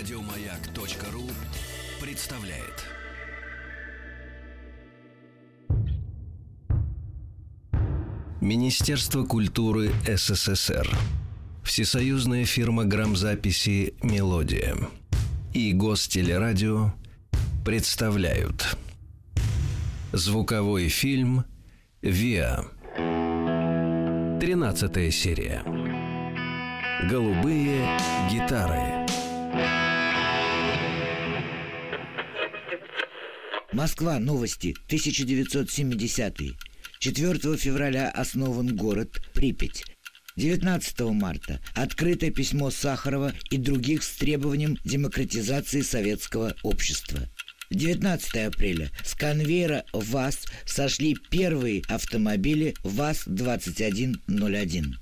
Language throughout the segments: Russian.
Радиомаяк.ру представляет. Министерство культуры СССР. Всесоюзная фирма грамзаписи «Мелодия» и Гостелерадио представляют. Звуковой фильм «Виа» Тринадцатая серия. Голубые гитары Москва. Новости. 1970. 4 февраля основан город Припять. 19 марта открытое письмо Сахарова и других с требованием демократизации советского общества. 19 апреля с конвейера ВАЗ сошли первые автомобили ВАЗ-2101.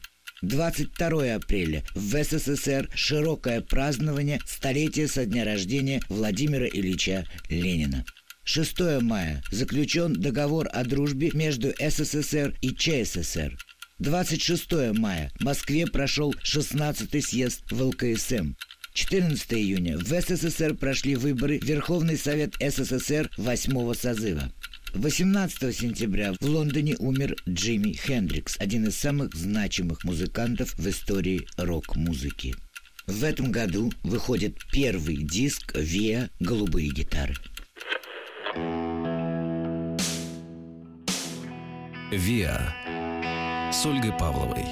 22 апреля в СССР широкое празднование столетия со дня рождения Владимира Ильича Ленина. 6 мая заключен договор о дружбе между СССР и ЧССР. 26 мая в Москве прошел 16-й съезд ВЛКСМ. 14 июня в СССР прошли выборы в Верховный Совет СССР 8 созыва. 18 сентября в Лондоне умер Джимми Хендрикс, один из самых значимых музыкантов в истории рок-музыки. В этом году выходит первый диск «Виа. Голубые гитары». «Виа» с Ольгой Павловой.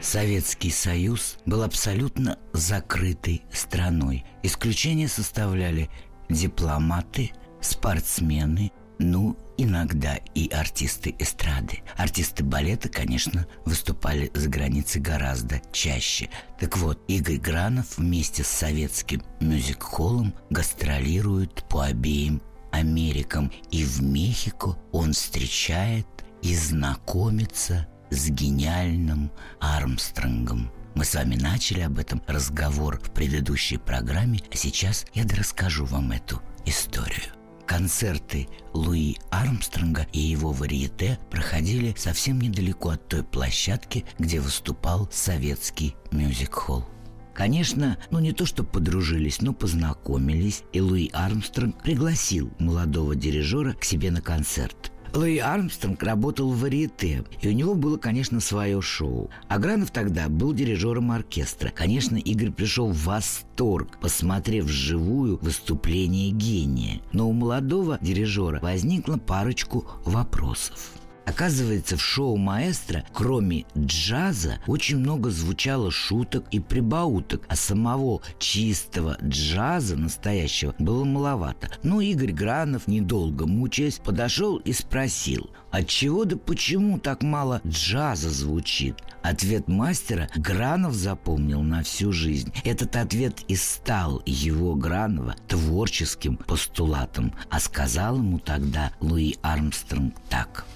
Советский Союз был абсолютно закрытой страной. Исключение составляли дипломаты, спортсмены, ну, иногда и артисты эстрады. Артисты балета, конечно, выступали за границей гораздо чаще. Так вот, Игорь Гранов вместе с советским мюзик-холлом гастролирует по обеим Америкам. И в Мехико он встречает и знакомится с гениальным Армстронгом. Мы с вами начали об этом разговор в предыдущей программе, а сейчас я расскажу вам эту историю. Концерты Луи Армстронга и его варьете проходили совсем недалеко от той площадки, где выступал советский мюзик-холл. Конечно, ну не то, что подружились, но познакомились, и Луи Армстронг пригласил молодого дирижера к себе на концерт. Луи Армстронг работал в варьете, и у него было, конечно, свое шоу. Агранов тогда был дирижером оркестра. Конечно, Игорь пришел в восторг, посмотрев вживую выступление гения. Но у молодого дирижера возникла парочку вопросов. Оказывается, в шоу маэстро, кроме джаза, очень много звучало шуток и прибауток, а самого чистого джаза настоящего было маловато. Но Игорь Гранов, недолго мучаясь, подошел и спросил, от чего да почему так мало джаза звучит? Ответ мастера Гранов запомнил на всю жизнь. Этот ответ и стал его Гранова творческим постулатом, а сказал ему тогда Луи Армстронг так –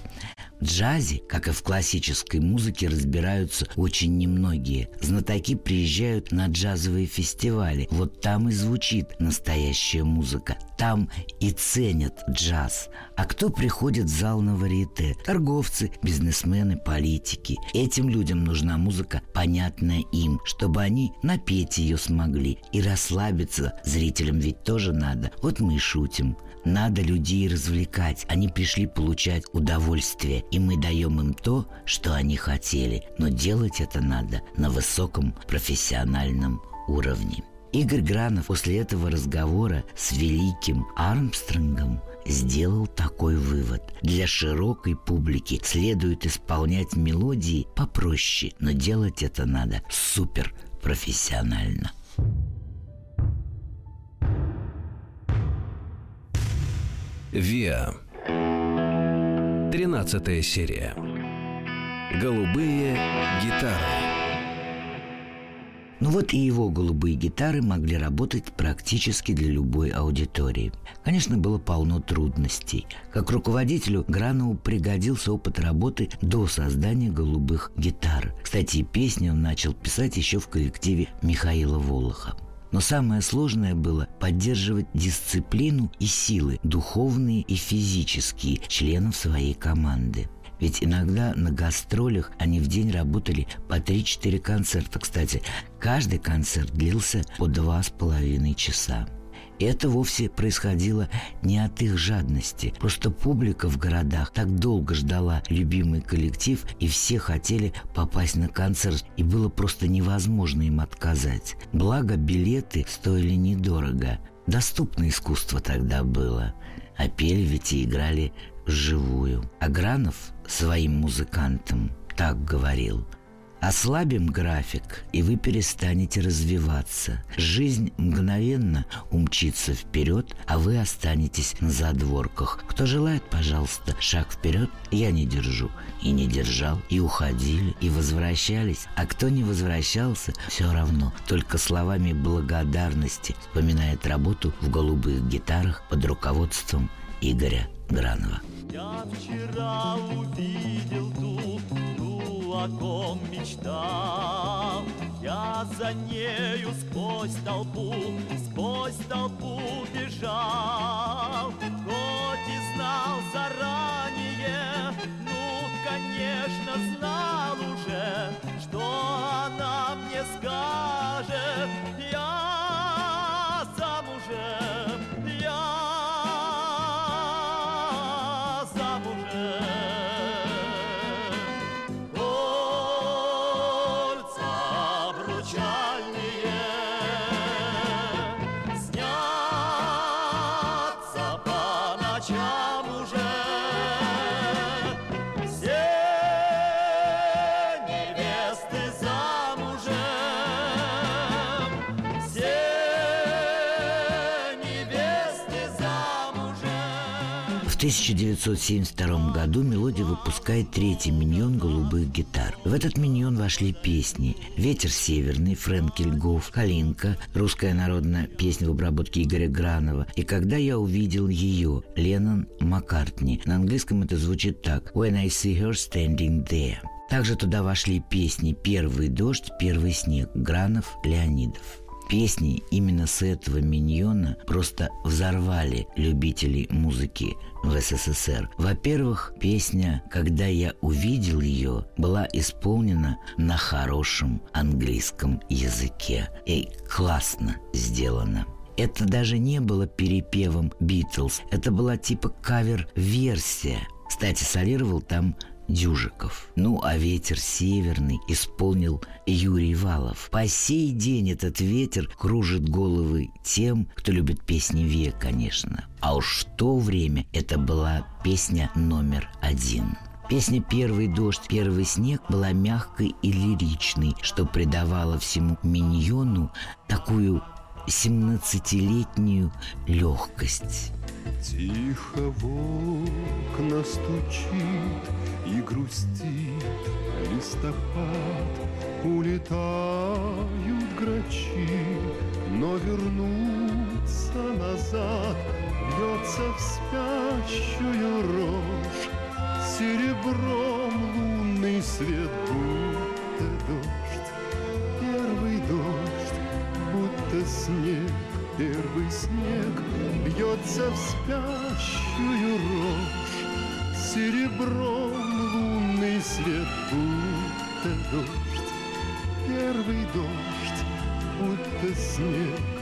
джазе, как и в классической музыке, разбираются очень немногие. Знатоки приезжают на джазовые фестивали. Вот там и звучит настоящая музыка. Там и ценят джаз. А кто приходит в зал на варьете? Торговцы, бизнесмены, политики. Этим людям нужна музыка, понятная им, чтобы они напеть ее смогли. И расслабиться зрителям ведь тоже надо. Вот мы и шутим. Надо людей развлекать. Они пришли получать удовольствие, и мы даем им то, что они хотели. Но делать это надо на высоком профессиональном уровне. Игорь Гранов после этого разговора с великим Армстронгом сделал такой вывод. Для широкой публики следует исполнять мелодии попроще, но делать это надо супер профессионально. Виа. Тринадцатая серия. Голубые гитары. Ну вот и его голубые гитары могли работать практически для любой аудитории. Конечно, было полно трудностей. Как руководителю Гранову пригодился опыт работы до создания голубых гитар. Кстати, песни он начал писать еще в коллективе Михаила Волоха. Но самое сложное было поддерживать дисциплину и силы, духовные и физические, членов своей команды. Ведь иногда на гастролях они в день работали по 3-4 концерта. Кстати, каждый концерт длился по два с половиной часа. И это вовсе происходило не от их жадности. Просто публика в городах так долго ждала любимый коллектив, и все хотели попасть на концерт, и было просто невозможно им отказать. Благо, билеты стоили недорого. Доступно искусство тогда было. А пели ведь и играли вживую. А Гранов своим музыкантам так говорил – Ослабим график, и вы перестанете развиваться. Жизнь мгновенно умчится вперед, а вы останетесь на задворках. Кто желает, пожалуйста, шаг вперед, я не держу. И не держал, и уходили, и возвращались. А кто не возвращался, все равно, только словами благодарности вспоминает работу в голубых гитарах под руководством Игоря Гранова. Я вчера увидел о ком мечтал. Я за нею сквозь толпу, сквозь толпу бежал. Хоть и знал заранее, ну, конечно, знал уже, 1972 году «Мелодия» выпускает третий миньон голубых гитар. В этот миньон вошли песни «Ветер северный», Фрэнк Льгов, «Калинка», русская народная песня в обработке Игоря Гранова и «Когда я увидел ее» Леннон Маккартни. На английском это звучит так «When I see her standing there». Также туда вошли песни «Первый дождь», «Первый снег» Гранов, Леонидов. Песни именно с этого миньона просто взорвали любителей музыки в СССР. Во-первых, песня «Когда я увидел ее» была исполнена на хорошем английском языке. И классно сделано. Это даже не было перепевом Битлз, это была типа кавер-версия. Кстати, солировал там Дюжиков. Ну, а ветер северный исполнил Юрий Валов. По сей день этот ветер кружит головы тем, кто любит песни век, конечно. А уж в то время это была песня номер один. Песня «Первый дождь, первый снег» была мягкой и лиричной, что придавало всему миньону такую 17-летнюю легкость. Тихо в окна стучит и грустит листопад, Улетают грачи, но вернуться назад Бьется в спящую рожь. Серебром лунный свет, будто дождь. Первый дождь, будто снег Первый снег бьется в спящую рожь Серебром лунный свет, будто дождь. Первый дождь, будто снег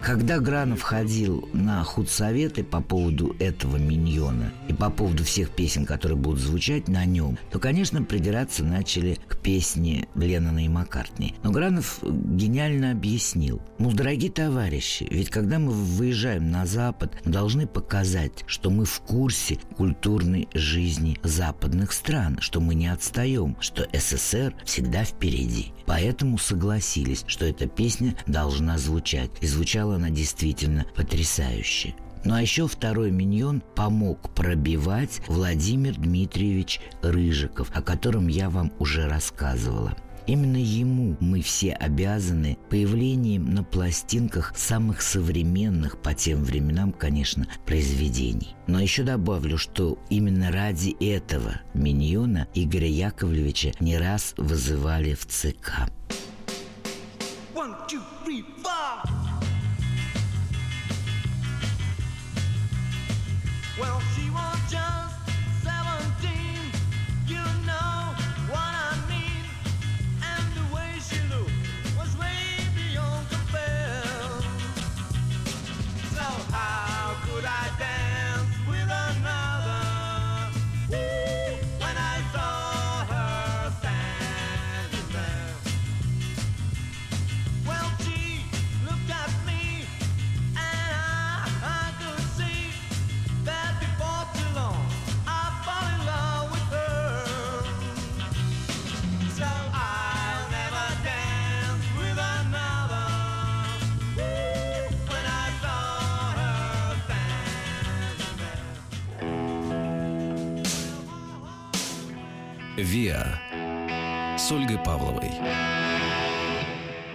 Когда Гранов ходил на худсоветы по поводу этого миньона и по поводу всех песен, которые будут звучать на нем, то, конечно, придираться начали к песне Леннона и Маккартни. Но Гранов гениально объяснил. Ну, дорогие товарищи, ведь когда мы выезжаем на Запад, мы должны показать, что мы в курсе культурной жизни западных стран, что мы не отстаем, что СССР всегда впереди. Поэтому согласились, что эта песня должна звучать. И звучала она действительно потрясающе. Ну а еще второй миньон помог пробивать Владимир Дмитриевич Рыжиков, о котором я вам уже рассказывала. Именно ему мы все обязаны появлением на пластинках самых современных по тем временам, конечно, произведений. Но еще добавлю, что именно ради этого миньона Игоря Яковлевича не раз вызывали в ЦК. One, two, three, Well, «Виа» с Ольгой Павловой.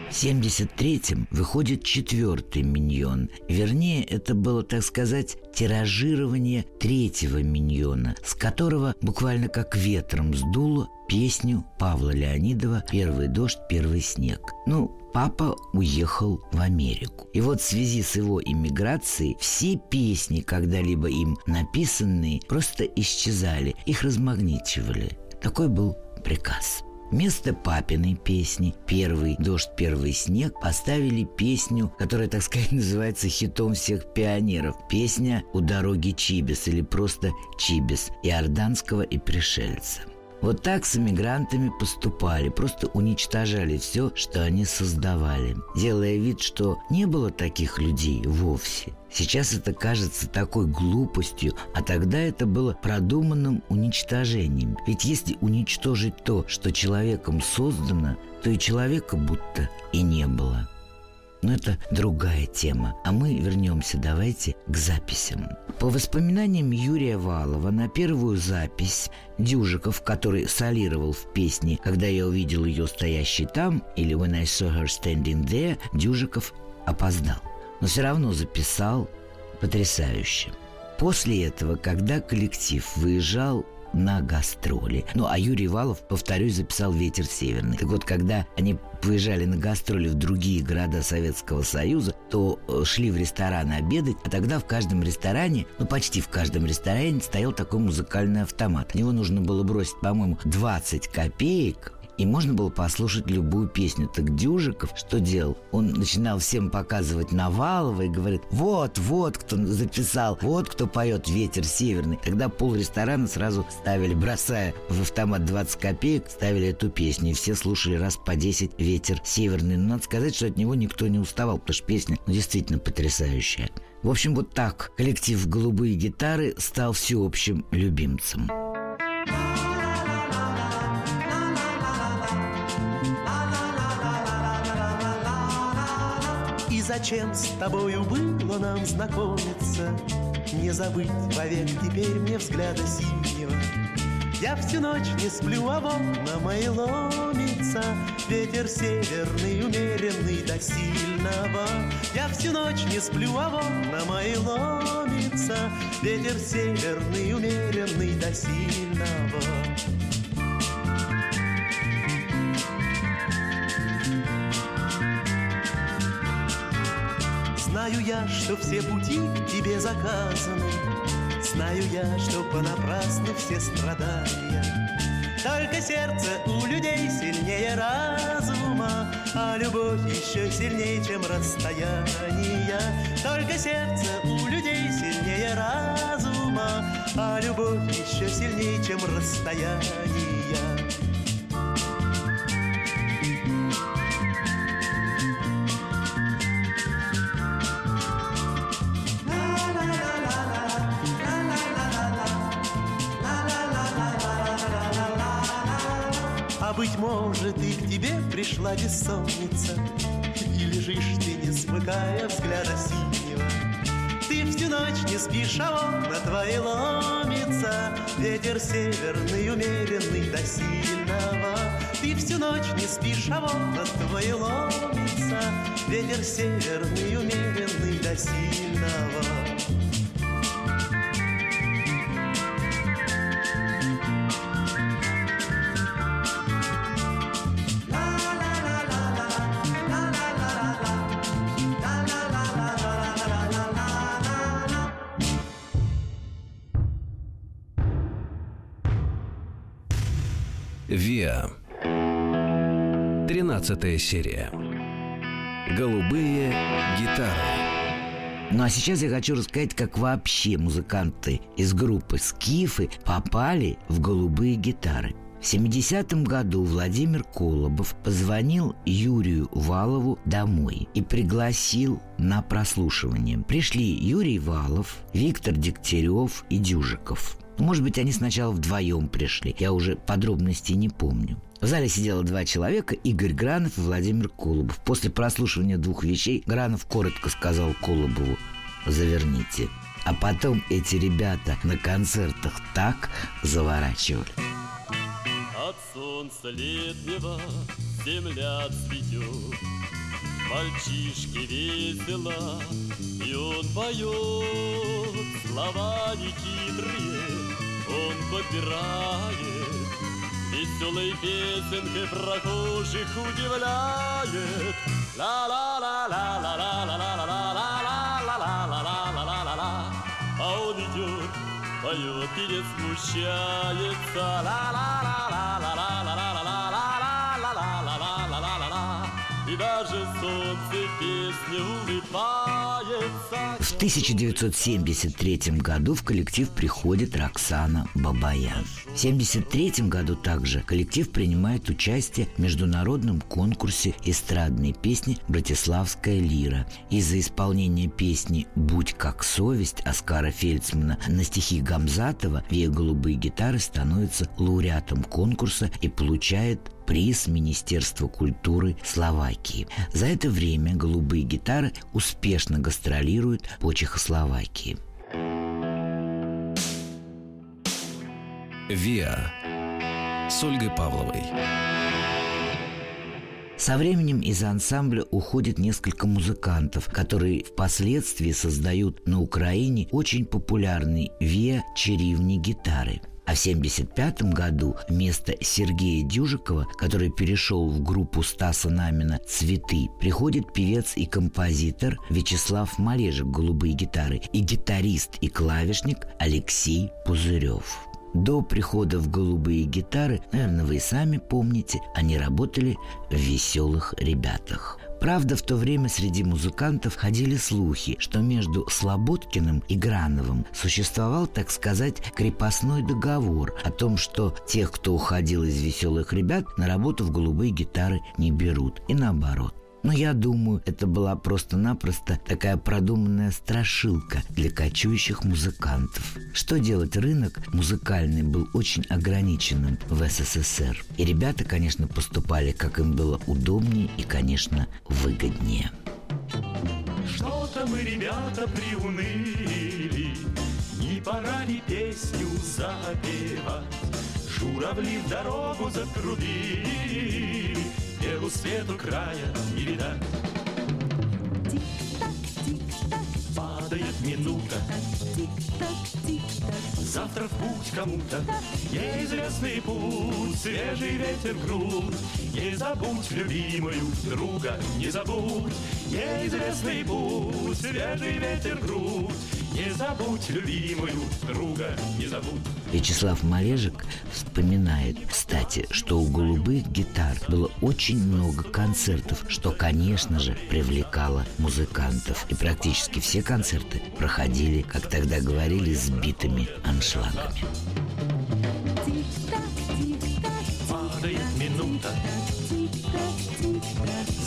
В 73-м выходит четвертый «Миньон». Вернее, это было, так сказать, тиражирование третьего «Миньона», с которого буквально как ветром сдуло песню Павла Леонидова «Первый дождь, первый снег». Ну, папа уехал в Америку. И вот в связи с его иммиграцией все песни, когда-либо им написанные, просто исчезали, их размагничивали. Такой был приказ. Вместо папиной песни «Первый дождь, первый снег» поставили песню, которая, так сказать, называется хитом всех пионеров. Песня «У дороги Чибис» или просто «Чибис» иорданского и пришельца. Вот так с эмигрантами поступали, просто уничтожали все, что они создавали, делая вид, что не было таких людей вовсе. Сейчас это кажется такой глупостью, а тогда это было продуманным уничтожением. Ведь если уничтожить то, что человеком создано, то и человека будто и не было. Но это другая тема. А мы вернемся, давайте, к записям. По воспоминаниям Юрия Валова, на первую запись Дюжиков, который солировал в песне «Когда я увидел ее стоящей там» или «When I saw her standing there», Дюжиков опоздал. Но все равно записал потрясающе. После этого, когда коллектив выезжал на гастроли. Ну, а Юрий Валов, повторюсь, записал «Ветер северный». Так вот, когда они выезжали на гастроли в другие города Советского Союза, то э, шли в ресторан обедать, а тогда в каждом ресторане, ну почти в каждом ресторане стоял такой музыкальный автомат. В нужно было бросить, по-моему, 20 копеек, и можно было послушать любую песню. Так Дюжиков что делал? Он начинал всем показывать Навалова и говорит, вот, вот кто записал, вот кто поет «Ветер северный». Тогда пол ресторана сразу ставили, бросая в автомат 20 копеек, ставили эту песню. И все слушали раз по 10 «Ветер северный». Но надо сказать, что от него никто не уставал, потому что песня ну, действительно потрясающая. В общем, вот так коллектив «Голубые гитары» стал всеобщим любимцем. Зачем с тобою было нам знакомиться? Не забыть вовек теперь мне взгляда синего. Я всю ночь не сплю, а на мои ломится Ветер северный, умеренный до сильного Я всю ночь не сплю, а на мои ломится Ветер северный, умеренный до сильного Знаю я, что все пути к тебе заказаны, Знаю я, что понапрасну все страдания. Только сердце у людей сильнее разума, А любовь еще сильнее, чем расстояние. Только сердце у людей сильнее разума, А любовь еще сильнее, чем расстояние. Быть может, и к тебе пришла бессонница, И лежишь ты, не смыкая взгляда синего. Ты всю ночь не спишь, а он на твои ломится Ветер северный, умеренный до сильного. Ты всю ночь не спишь, а он на твои ломится Ветер северный, умеренный до сильного. Виа. Тринадцатая серия. Голубые гитары. Ну а сейчас я хочу рассказать, как вообще музыканты из группы «Скифы» попали в «Голубые гитары». В 70-м году Владимир Колобов позвонил Юрию Валову домой и пригласил на прослушивание. Пришли Юрий Валов, Виктор Дегтярев и Дюжиков – может быть, они сначала вдвоем пришли. Я уже подробностей не помню. В зале сидело два человека, Игорь Гранов и Владимир Колобов. После прослушивания двух вещей Гранов коротко сказал Колобову «Заверните». А потом эти ребята на концертах так заворачивали. От солнца летнего земля цветет Мальчишке весело, и он поет Слова нехитрые он подбирает Веселой песенкой прохожих удивляет. Ла-ла-ла-ла-ла-ла-ла-ла-ла-ла-ла-ла-ла-ла-ла-ла А он идет, поет и не смущается. Ла-ла-ла-ла-ла-ла-ла-ла-ла-ла-ла-ла-ла-ла В 1973 году в коллектив приходит Роксана Бабаян. В 1973 году также коллектив принимает участие в международном конкурсе эстрадной песни «Братиславская лира». Из-за исполнения песни «Будь как совесть» Оскара Фельдсмана на стихи Гамзатова «Вея голубые гитары» становится лауреатом конкурса и получает приз Министерства культуры Словакии. За это время «Голубые гитары» успешно гастролируют по Чехословакии. «Виа» с Ольгой Павловой. Со временем из ансамбля уходит несколько музыкантов, которые впоследствии создают на Украине очень популярный виа черивни гитары. А в 1975 году вместо Сергея Дюжикова, который перешел в группу Стаса Намина «Цветы», приходит певец и композитор Вячеслав Малежик «Голубые гитары» и гитарист и клавишник Алексей Пузырев. До прихода в голубые гитары, наверное, вы и сами помните, они работали в веселых ребятах. Правда, в то время среди музыкантов ходили слухи, что между Слободкиным и Грановым существовал, так сказать, крепостной договор о том, что тех, кто уходил из веселых ребят, на работу в голубые гитары не берут. И наоборот. Но я думаю, это была просто-напросто такая продуманная страшилка для кочующих музыкантов. Что делать, рынок музыкальный был очень ограниченным в СССР. И ребята, конечно, поступали, как им было удобнее и, конечно, выгоднее. Что-то мы, ребята, приуныли, Не пора ли песню запевать? Журавли в дорогу затрубили, Белу свету края не видать. Падает минута, Завтра в путь кому-то. Неизвестный путь Свежий ветер в грудь Не забудь любимую друга Не забудь. Неизвестный путь Свежий ветер в грудь Не забудь любимую друга Не забудь Вячеслав Малежик вспоминает, кстати, что у голубых гитар было очень много концертов, что, конечно же, привлекало музыкантов. И практически все концерты проходили, как тогда говорили, с битыми аншлагами.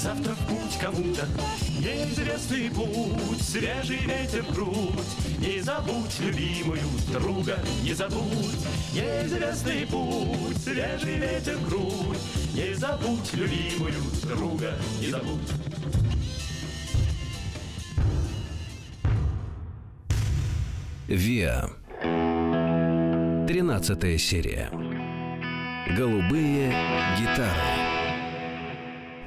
Завтра в путь кому-то Неизвестный путь Свежий ветер грудь Не забудь любимую друга Не забудь Неизвестный путь Свежий ветер грудь Не забудь любимую друга Не забудь «Виа». Тринадцатая серия. Голубые гитары.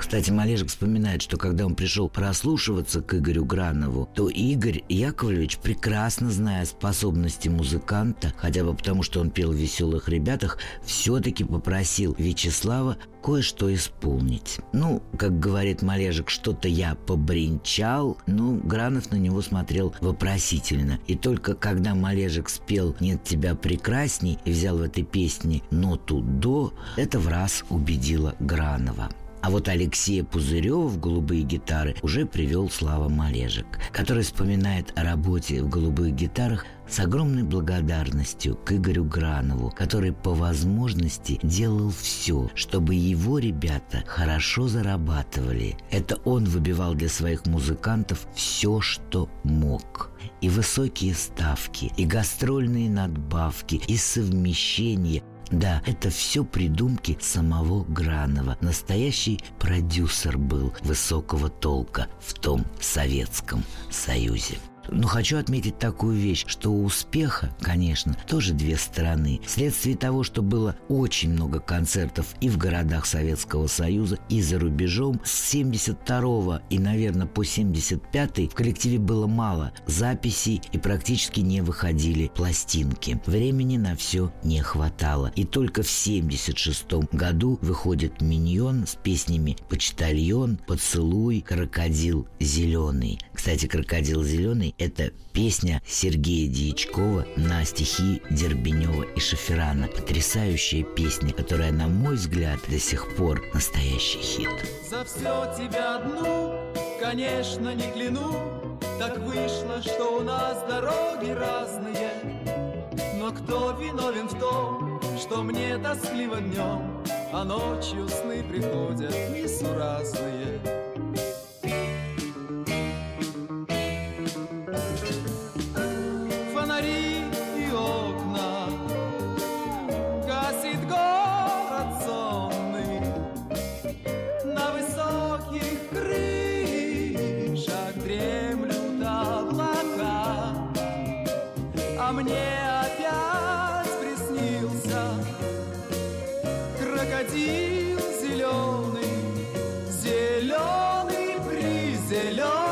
Кстати, Малежик вспоминает, что когда он пришел прослушиваться к Игорю Гранову, то Игорь Яковлевич, прекрасно зная способности музыканта, хотя бы потому, что он пел в «Веселых ребятах», все-таки попросил Вячеслава кое-что исполнить. Ну, как говорит Малежик, что-то я побренчал, ну, Гранов на него смотрел вопросительно. И только когда Малежик спел «Нет тебя прекрасней» и взял в этой песне ноту «до», это в раз убедило Гранова. А вот Алексея Пузырева в «Голубые гитары» уже привел Слава Малежик, который вспоминает о работе в «Голубых гитарах» с огромной благодарностью к Игорю Гранову, который по возможности делал все, чтобы его ребята хорошо зарабатывали. Это он выбивал для своих музыкантов все, что мог. И высокие ставки, и гастрольные надбавки, и совмещение – да, это все придумки самого Гранова. Настоящий продюсер был высокого толка в том Советском Союзе. Но хочу отметить такую вещь, что у успеха, конечно, тоже две стороны. Вследствие того, что было очень много концертов и в городах Советского Союза, и за рубежом, с 72 и, наверное, по 75 в коллективе было мало записей и практически не выходили пластинки. Времени на все не хватало. И только в 76 году выходит «Миньон» с песнями «Почтальон», «Поцелуй», «Крокодил зеленый». Кстати, «Крокодил зеленый» — это песня Сергея Дьячкова на стихи Дербенева и Шаферана. Потрясающая песня, которая, на мой взгляд, до сих пор настоящий хит. За все тебя одну, конечно, не кляну Так вышло, что у нас дороги разные Но кто виновен в том, что мне тоскливо днем А ночью сны приходят несуразные Крокодил зеленый Зеленый призеленый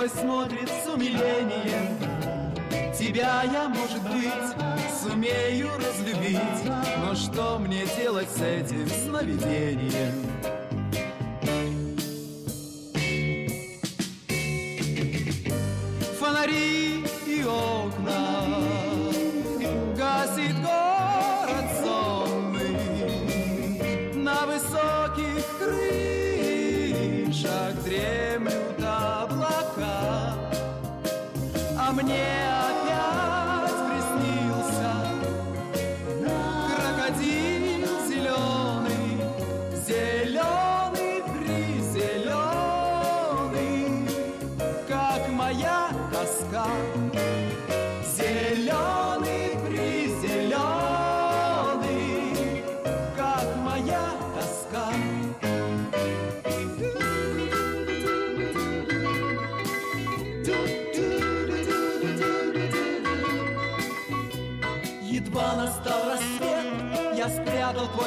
твой смотрит с умилением Тебя я, может быть, сумею разлюбить Но что мне делать с этим сновидением?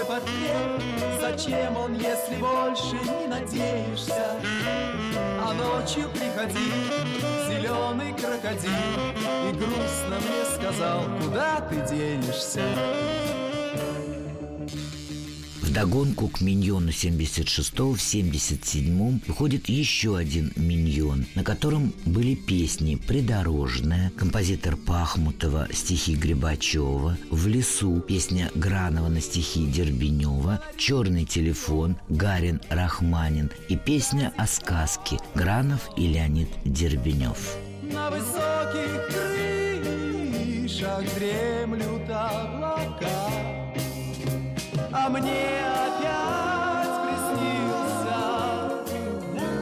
Твой портрет. Зачем он, если больше не надеешься? А ночью приходи, зеленый крокодил, И грустно мне сказал, куда ты денешься? Вдогонку к «Миньону» 76-го в 77-м выходит еще один «Миньон», на котором были песни «Придорожная», композитор Пахмутова, стихи Грибачева, «В лесу» песня Гранова на стихи Дербенева, «Черный телефон» Гарин Рахманин и песня о сказке Гранов и Леонид Дербенев. На высоких крышах дремлют облака Мне опять приснился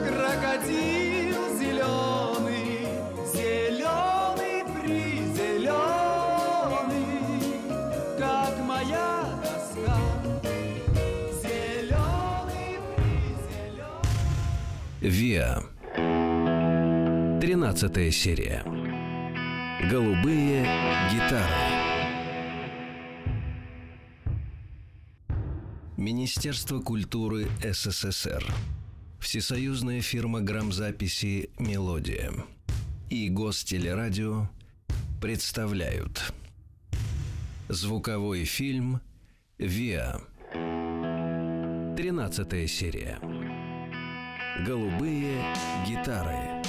Крокодил зеленый Зеленый призеленый Как моя Виа. Тринадцатая серия. Голубые гитары. Министерство культуры СССР. Всесоюзная фирма грамзаписи «Мелодия» и Гостелерадио представляют Звуковой фильм «Виа». Тринадцатая серия. Голубые гитары.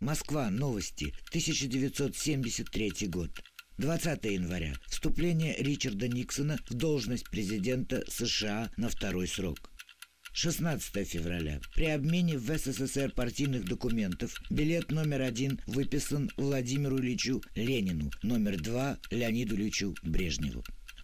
Москва. Новости. 1973 год. 20 января. Вступление Ричарда Никсона в должность президента США на второй срок. 16 февраля. При обмене в СССР партийных документов билет номер один выписан Владимиру Ильичу Ленину, номер два Леониду Ильичу Брежневу.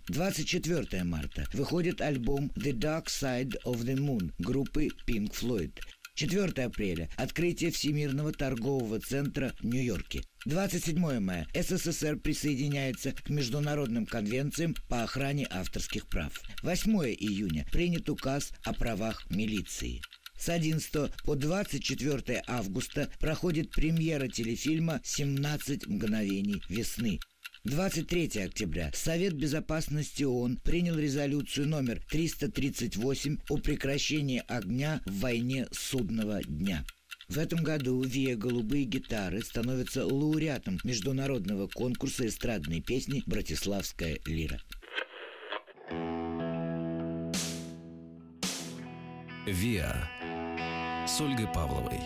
24 марта выходит альбом «The Dark Side of the Moon» группы Pink Floyd. 4 апреля – открытие Всемирного торгового центра в Нью-Йорке. 27 мая СССР присоединяется к международным конвенциям по охране авторских прав. 8 июня принят указ о правах милиции. С 11 по 24 августа проходит премьера телефильма «17 мгновений весны». 23 октября Совет Безопасности ООН принял резолюцию номер 338 о прекращении огня в войне судного дня. В этом году Виа «Голубые гитары» становится лауреатом международного конкурса эстрадной песни «Братиславская лира». ВИА с Ольгой Павловой.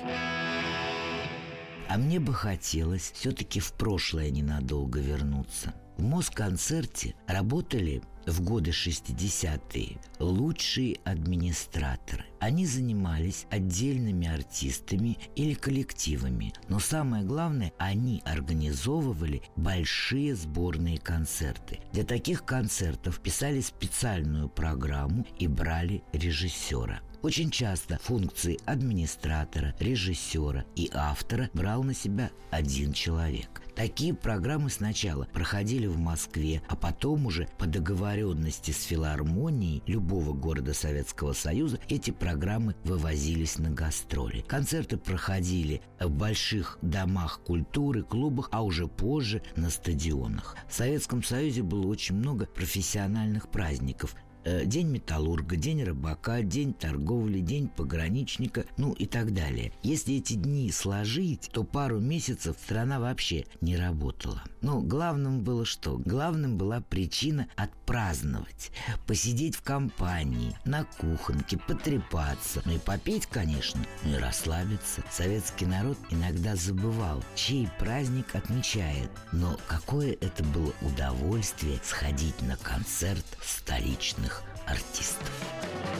А мне бы хотелось все-таки в прошлое ненадолго вернуться. В Москонцерте работали в годы 60-е лучшие администраторы. Они занимались отдельными артистами или коллективами, но самое главное, они организовывали большие сборные концерты. Для таких концертов писали специальную программу и брали режиссера. Очень часто функции администратора, режиссера и автора брал на себя один человек. Такие программы сначала проходили в Москве, а потом уже по договоренности с филармонией любого города Советского Союза эти программы вывозились на гастроли. Концерты проходили в больших домах культуры, клубах, а уже позже на стадионах. В Советском Союзе было очень много профессиональных праздников, день металлурга, день рыбака, день торговли, день пограничника, ну и так далее. Если эти дни сложить, то пару месяцев страна вообще не работала. Но главным было что? Главным была причина отпраздновать, посидеть в компании, на кухонке, потрепаться, ну и попить, конечно, ну и расслабиться. Советский народ иногда забывал, чей праздник отмечает, но какое это было удовольствие сходить на концерт столичных артистов.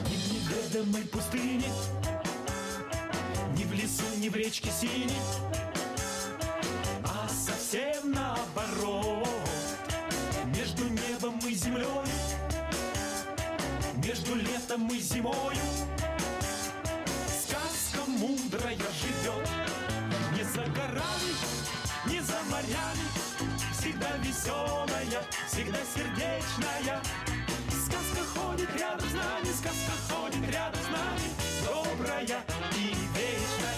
Ни в неведомой пустыне, ни в лесу, ни в речке синей, а совсем наоборот. Между небом и землей, между летом и зимою, сказка мудрая живет. Не за горами, не за морями, всегда веселая, всегда сердечная ходит рядом с нами, сказка ходит рядом с нами, добрая и вечная.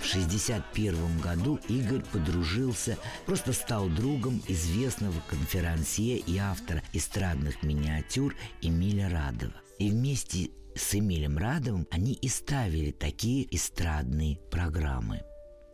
В 61 году Игорь подружился, просто стал другом известного конферансье и автора эстрадных миниатюр Эмиля Радова. И вместе с Эмилем Радовым они и ставили такие эстрадные программы.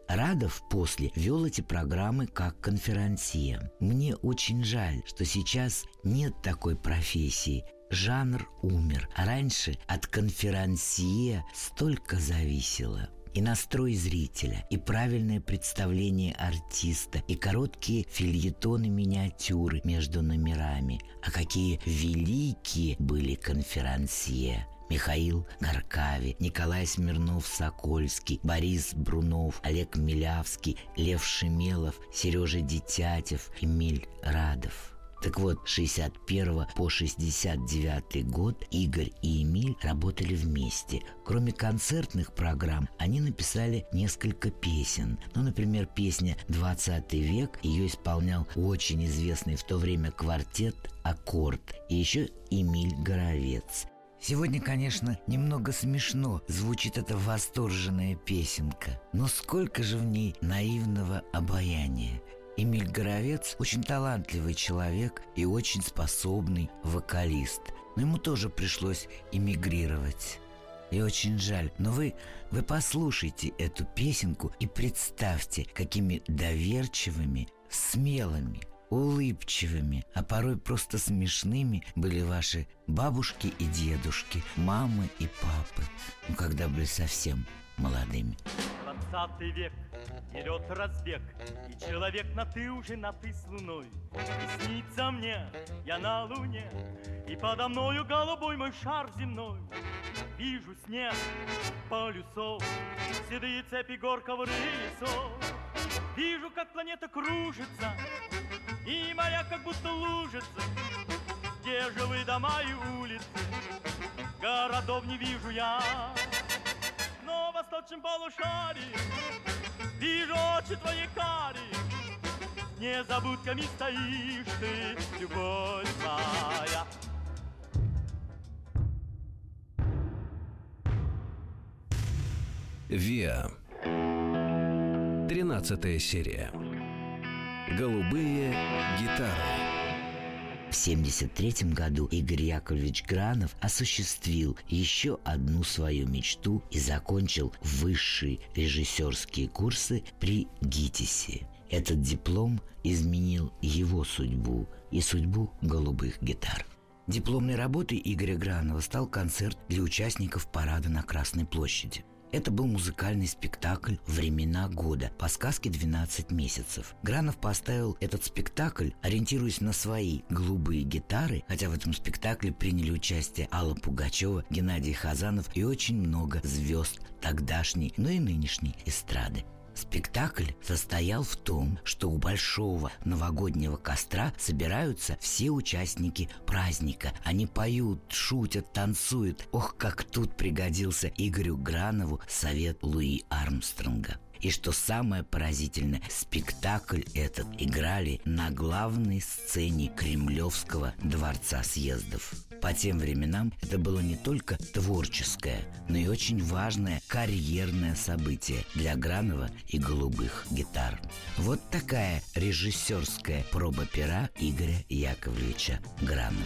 Радов после вел эти программы как конферансье. Мне очень жаль, что сейчас нет такой профессии. Жанр умер, а раньше от конферансье столько зависело и настрой зрителя, и правильное представление артиста, и короткие фильетоны-миниатюры между номерами. А какие великие были конферансье! Михаил Горкави, Николай Смирнов-Сокольский, Борис Брунов, Олег Милявский, Лев Шемелов, Сережа Дитятев, Эмиль Радов. Так вот, с 61 по 69 год Игорь и Эмиль работали вместе. Кроме концертных программ, они написали несколько песен. Ну, например, песня «20 век», ее исполнял очень известный в то время квартет «Аккорд» и еще Эмиль Горовец. Сегодня, конечно, немного смешно звучит эта восторженная песенка, но сколько же в ней наивного обаяния. Эмиль Горовец очень талантливый человек и очень способный вокалист, но ему тоже пришлось эмигрировать. И очень жаль, но вы, вы послушайте эту песенку и представьте, какими доверчивыми, смелыми, улыбчивыми, а порой просто смешными были ваши бабушки и дедушки, мамы и папы, ну, когда были совсем молодыми. Двадцатый век идет разбег, И человек на ты уже на ты с луной. И снится мне, я на луне, И подо мною голубой мой шар земной Вижу снег полюсов Седые цепи гор ковры лесов Вижу, как планета кружится И моря как будто лужится Где живые дома и улицы Городов не вижу я Но в восточном полушарии Вижу очи твои карие Незабудками стоишь ты, любовь моя ВИА. Тринадцатая серия. Голубые гитары. В 1973 году Игорь Яковлевич Гранов осуществил еще одну свою мечту и закончил высшие режиссерские курсы при ГИТИСе. Этот диплом изменил его судьбу и судьбу голубых гитар. Дипломной работой Игоря Гранова стал концерт для участников парада на Красной площади – это был музыкальный спектакль «Времена года» по сказке «12 месяцев». Гранов поставил этот спектакль, ориентируясь на свои голубые гитары, хотя в этом спектакле приняли участие Алла Пугачева, Геннадий Хазанов и очень много звезд тогдашней, но и нынешней эстрады. Спектакль состоял в том, что у большого новогоднего костра собираются все участники праздника. Они поют, шутят, танцуют. Ох, как тут пригодился Игорю Гранову совет Луи Армстронга. И что самое поразительное, спектакль этот играли на главной сцене Кремлевского дворца съездов. По тем временам это было не только творческое, но и очень важное карьерное событие для Гранова и голубых гитар. Вот такая режиссерская проба пера Игоря Яковлевича Гранова.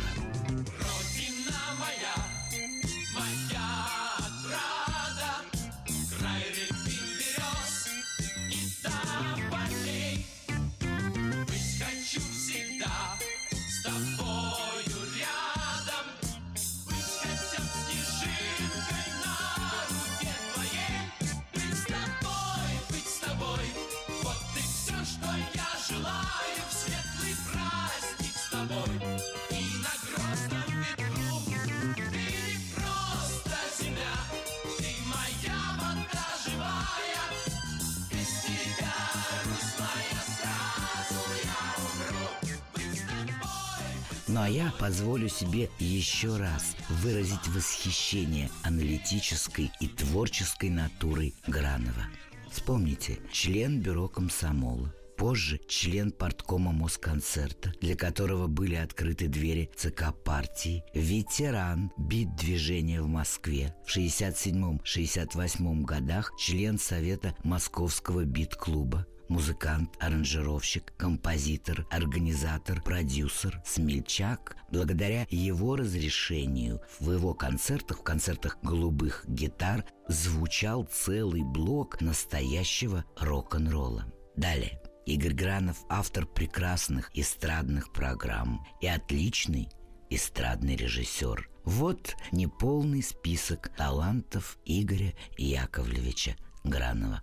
Позволю себе еще раз выразить восхищение аналитической и творческой натурой Гранова. Вспомните, член бюро комсомола, позже член парткома Москонцерта, для которого были открыты двери ЦК партии, ветеран бит-движения в Москве, в 67-68 годах член Совета Московского бит-клуба, музыкант, аранжировщик, композитор, организатор, продюсер, смельчак. Благодаря его разрешению в его концертах, в концертах голубых гитар, звучал целый блок настоящего рок-н-ролла. Далее. Игорь Гранов – автор прекрасных эстрадных программ и отличный эстрадный режиссер. Вот неполный список талантов Игоря Яковлевича Гранова.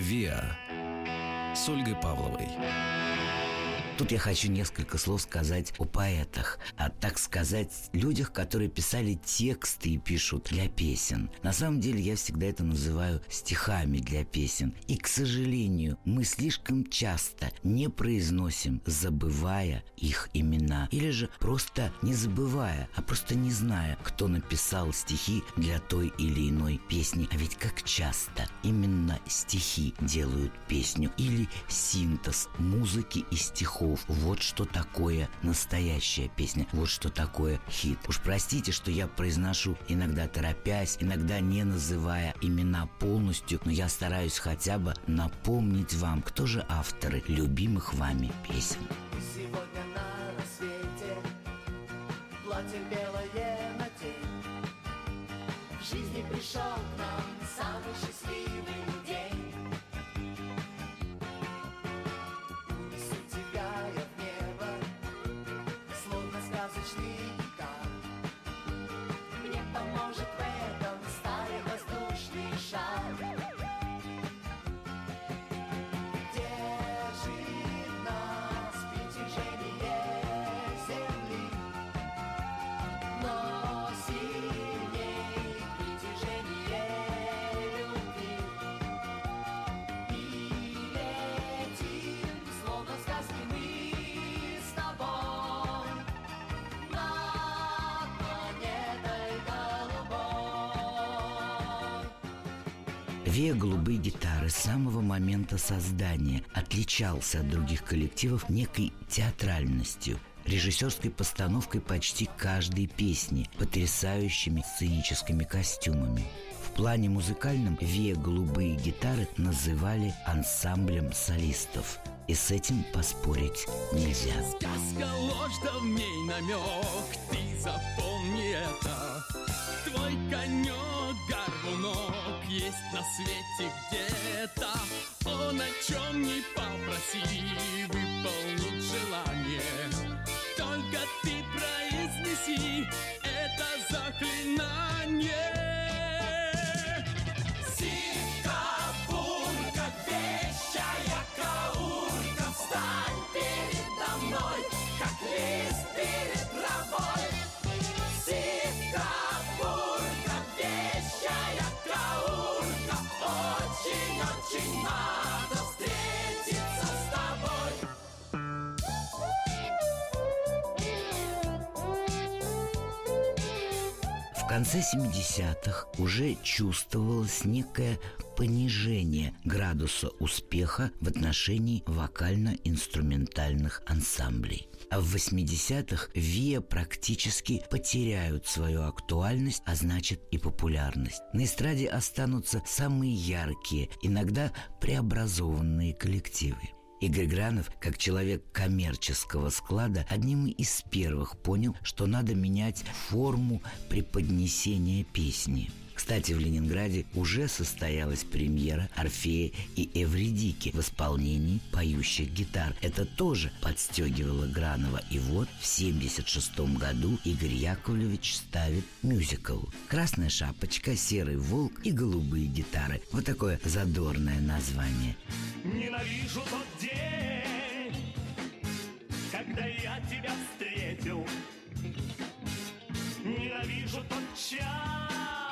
ВИА с Ольгой Павловой. Тут я хочу несколько слов сказать о поэтах, а так сказать, людях, которые писали тексты и пишут для песен. На самом деле я всегда это называю стихами для песен. И, к сожалению, мы слишком часто не произносим, забывая их имена. Или же просто не забывая, а просто не зная, кто написал стихи для той или иной песни. А ведь как часто именно стихи делают песню или синтез музыки и стихов. Вот что такое настоящая песня. Вот что такое хит. Уж простите, что я произношу иногда торопясь, иногда не называя имена полностью, но я стараюсь хотя бы напомнить вам, кто же авторы любимых вами песен. Сегодня на рассвете Платье белое на тень В жизни пришел watch Вея «Голубые гитары» с самого момента создания отличался от других коллективов некой театральностью, режиссерской постановкой почти каждой песни, потрясающими сценическими костюмами. В плане музыкальном «Вея голубые гитары» называли ансамблем солистов. И с этим поспорить нельзя. Сказка ложь, да в ней намек Ты запомни конце 70-х уже чувствовалось некое понижение градуса успеха в отношении вокально-инструментальных ансамблей. А в 80-х ВИА практически потеряют свою актуальность, а значит и популярность. На эстраде останутся самые яркие, иногда преобразованные коллективы. Игорь Гранов, как человек коммерческого склада, одним из первых понял, что надо менять форму преподнесения песни. Кстати, в Ленинграде уже состоялась премьера Орфея и Эвредики в исполнении поющих гитар. Это тоже подстегивало Гранова. И вот в 1976 году Игорь Яковлевич ставит мюзикл. «Красная шапочка», «Серый волк» и «Голубые гитары». Вот такое задорное название. Ненавижу тот день, когда я тебя встретил. Ненавижу тот час,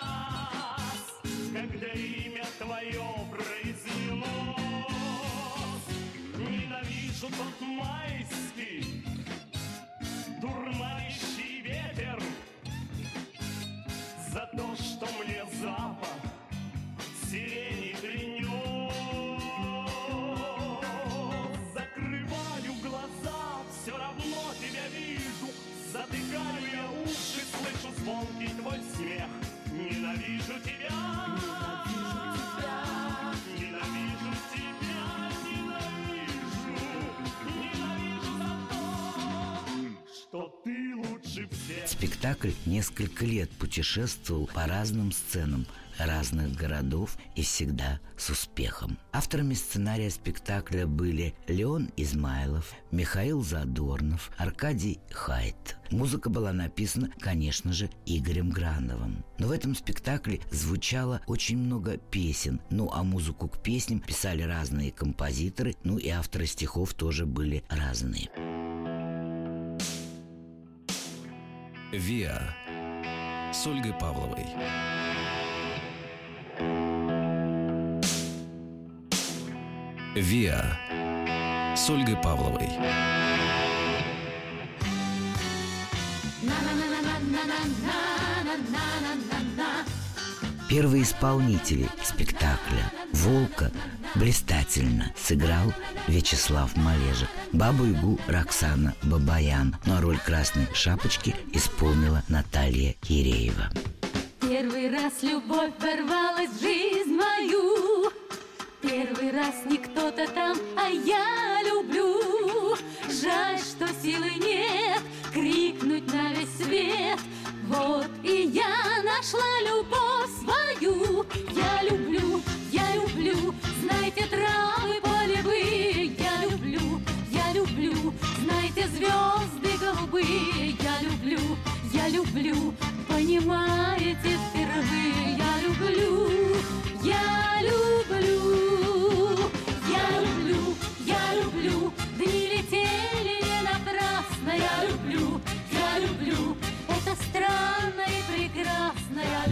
Тот майский, дурманящий ветер за то, что мне запах сирени принес. Закрываю глаза, все равно тебя вижу. Затыкаю я уши, слышу звонкий твой смех. Ненавижу тебя. Спектакль несколько лет путешествовал по разным сценам разных городов и всегда с успехом. Авторами сценария спектакля были Леон Измайлов, Михаил Задорнов, Аркадий Хайт. Музыка была написана, конечно же, Игорем Грановым. Но в этом спектакле звучало очень много песен. Ну, а музыку к песням писали разные композиторы, ну и авторы стихов тоже были разные. «Виа» с Ольгой Павловой. «Виа» с Ольгой Павловой. Первые исполнители спектакля «Волка» блистательно сыграл Вячеслав Малежик. Бабу-Ягу Роксана Бабаян. Ну а роль Красной Шапочки исполнила Наталья Киреева. Первый раз любовь ворвалась в жизнь мою Первый раз не кто-то там, а я люблю Жаль, что силы нет крикнуть на весь свет Вот и я нашла любовь свою. Я люблю, я люблю, знаете, травы полевые. Я люблю, я люблю, знаете, звезды голубые. Я люблю, я люблю, понимаете впервые. Я люблю,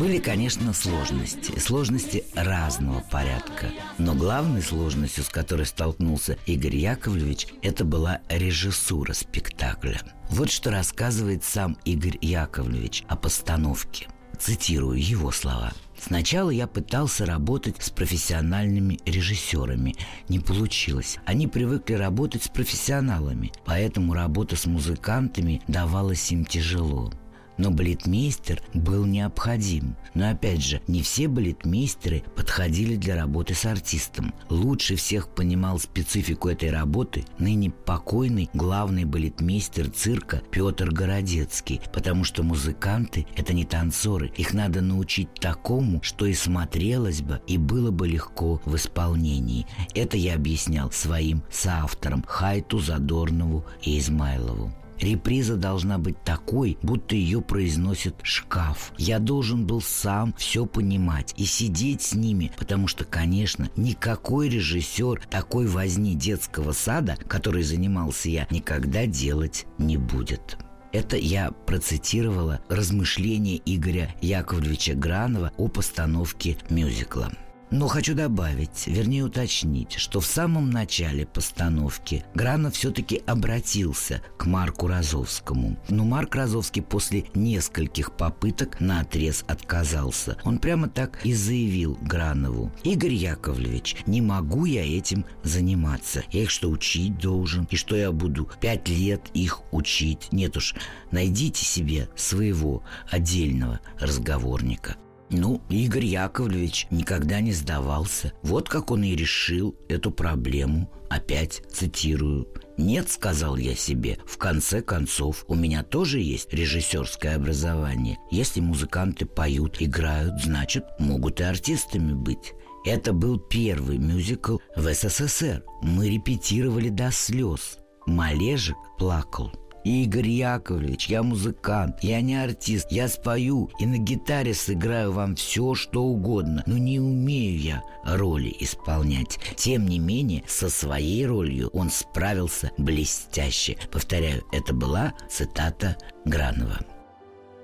Были, конечно, сложности. Сложности разного порядка. Но главной сложностью, с которой столкнулся Игорь Яковлевич, это была режиссура спектакля. Вот что рассказывает сам Игорь Яковлевич о постановке. Цитирую его слова. Сначала я пытался работать с профессиональными режиссерами. Не получилось. Они привыкли работать с профессионалами, поэтому работа с музыкантами давалась им тяжело. Но балетмейстер был необходим. Но опять же, не все балетмейстеры подходили для работы с артистом. Лучше всех понимал специфику этой работы ныне покойный главный балетмейстер цирка Петр Городецкий, потому что музыканты – это не танцоры. Их надо научить такому, что и смотрелось бы, и было бы легко в исполнении. Это я объяснял своим соавторам Хайту, Задорнову и Измайлову. Реприза должна быть такой, будто ее произносит шкаф. Я должен был сам все понимать и сидеть с ними, потому что, конечно, никакой режиссер такой возни детского сада, который занимался я, никогда делать не будет. Это я процитировала размышления Игоря Яковлевича Гранова о постановке мюзикла. Но хочу добавить, вернее уточнить, что в самом начале постановки Гранов все-таки обратился к Марку Розовскому. Но Марк Розовский после нескольких попыток на отрез отказался. Он прямо так и заявил Гранову. «Игорь Яковлевич, не могу я этим заниматься. Я их что, учить должен? И что я буду пять лет их учить? Нет уж, найдите себе своего отдельного разговорника». Ну, Игорь Яковлевич никогда не сдавался. Вот как он и решил эту проблему. Опять цитирую. «Нет», — сказал я себе, — «в конце концов, у меня тоже есть режиссерское образование. Если музыканты поют, играют, значит, могут и артистами быть». Это был первый мюзикл в СССР. Мы репетировали до слез. Малежик плакал. Игорь Яковлевич, я музыкант, я не артист, я спою и на гитаре сыграю вам все, что угодно, но не умею я роли исполнять. Тем не менее, со своей ролью он справился блестяще. Повторяю, это была цитата Гранова.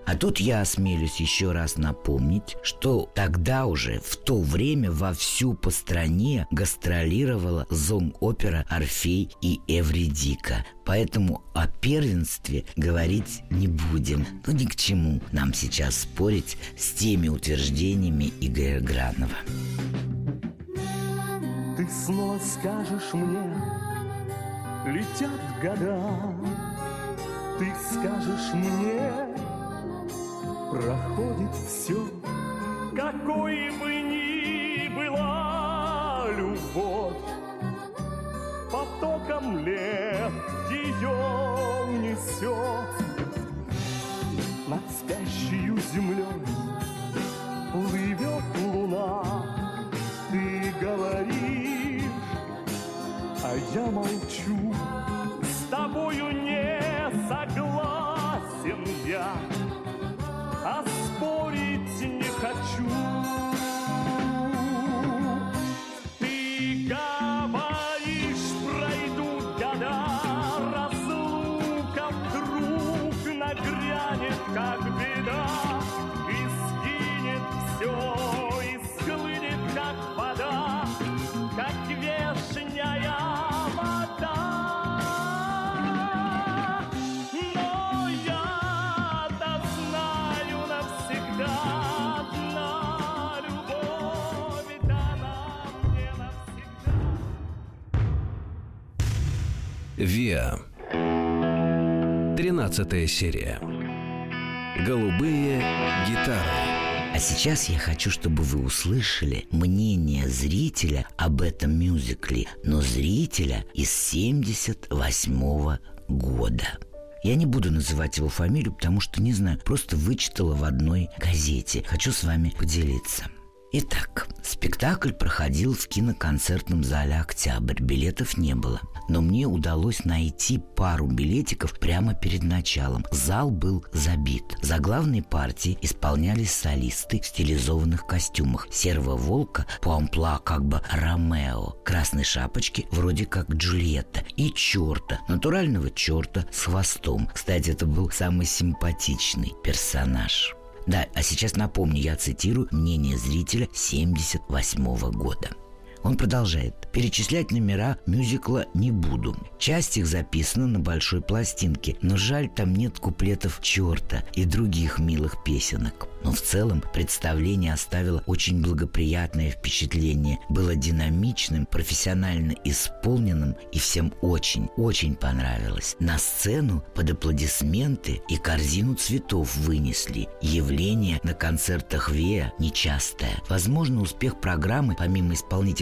А тут я осмелюсь еще раз напомнить, что тогда уже, в то время, вовсю по стране гастролировала зонг-опера «Орфей» и «Эвридика». Поэтому о первенстве говорить не будем. Ну ни к чему нам сейчас спорить с теми утверждениями Игоря Гранова. Ты снова скажешь мне, летят года, Ты скажешь мне, проходит все, какой бы ни была любовь, потоком лет ее унесет над спящую землей плывет луна. Ты говоришь, а я молчу. С тобою не согласен я 11 серия. Голубые гитары. А сейчас я хочу, чтобы вы услышали мнение зрителя об этом мюзикле, но зрителя из 78 года. Я не буду называть его фамилию, потому что не знаю, просто вычитала в одной газете. Хочу с вами поделиться. Итак, спектакль проходил в киноконцертном зале «Октябрь». Билетов не было. Но мне удалось найти пару билетиков прямо перед началом. Зал был забит. За главной партией исполнялись солисты в стилизованных костюмах. Серого волка по амплуа как бы Ромео. Красной шапочки вроде как Джульетта. И черта, натурального черта с хвостом. Кстати, это был самый симпатичный персонаж. Да, а сейчас напомню, я цитирую мнение зрителя 78 года. Он продолжает. Перечислять номера мюзикла не буду. Часть их записана на большой пластинке, но жаль, там нет куплетов «Черта» и других милых песенок. Но в целом представление оставило очень благоприятное впечатление. Было динамичным, профессионально исполненным и всем очень-очень понравилось. На сцену под аплодисменты и корзину цветов вынесли. Явление на концертах Вея нечастое. Возможно, успех программы, помимо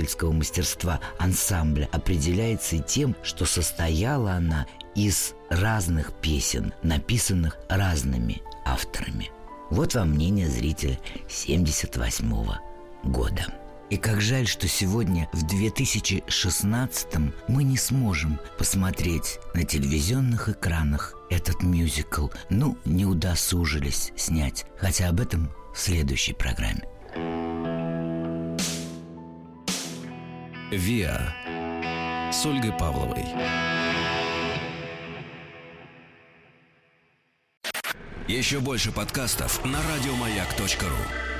исполнительского мастерства ансамбля, определяется и тем, что состояла она из разных песен, написанных разными авторами. Вот вам мнение зрителя 78 года. И как жаль, что сегодня, в 2016 мы не сможем посмотреть на телевизионных экранах этот мюзикл. Ну, не удосужились снять, хотя об этом в следующей программе. «Виа» с Ольгой Павловой. Еще больше подкастов на радиомаяк.ру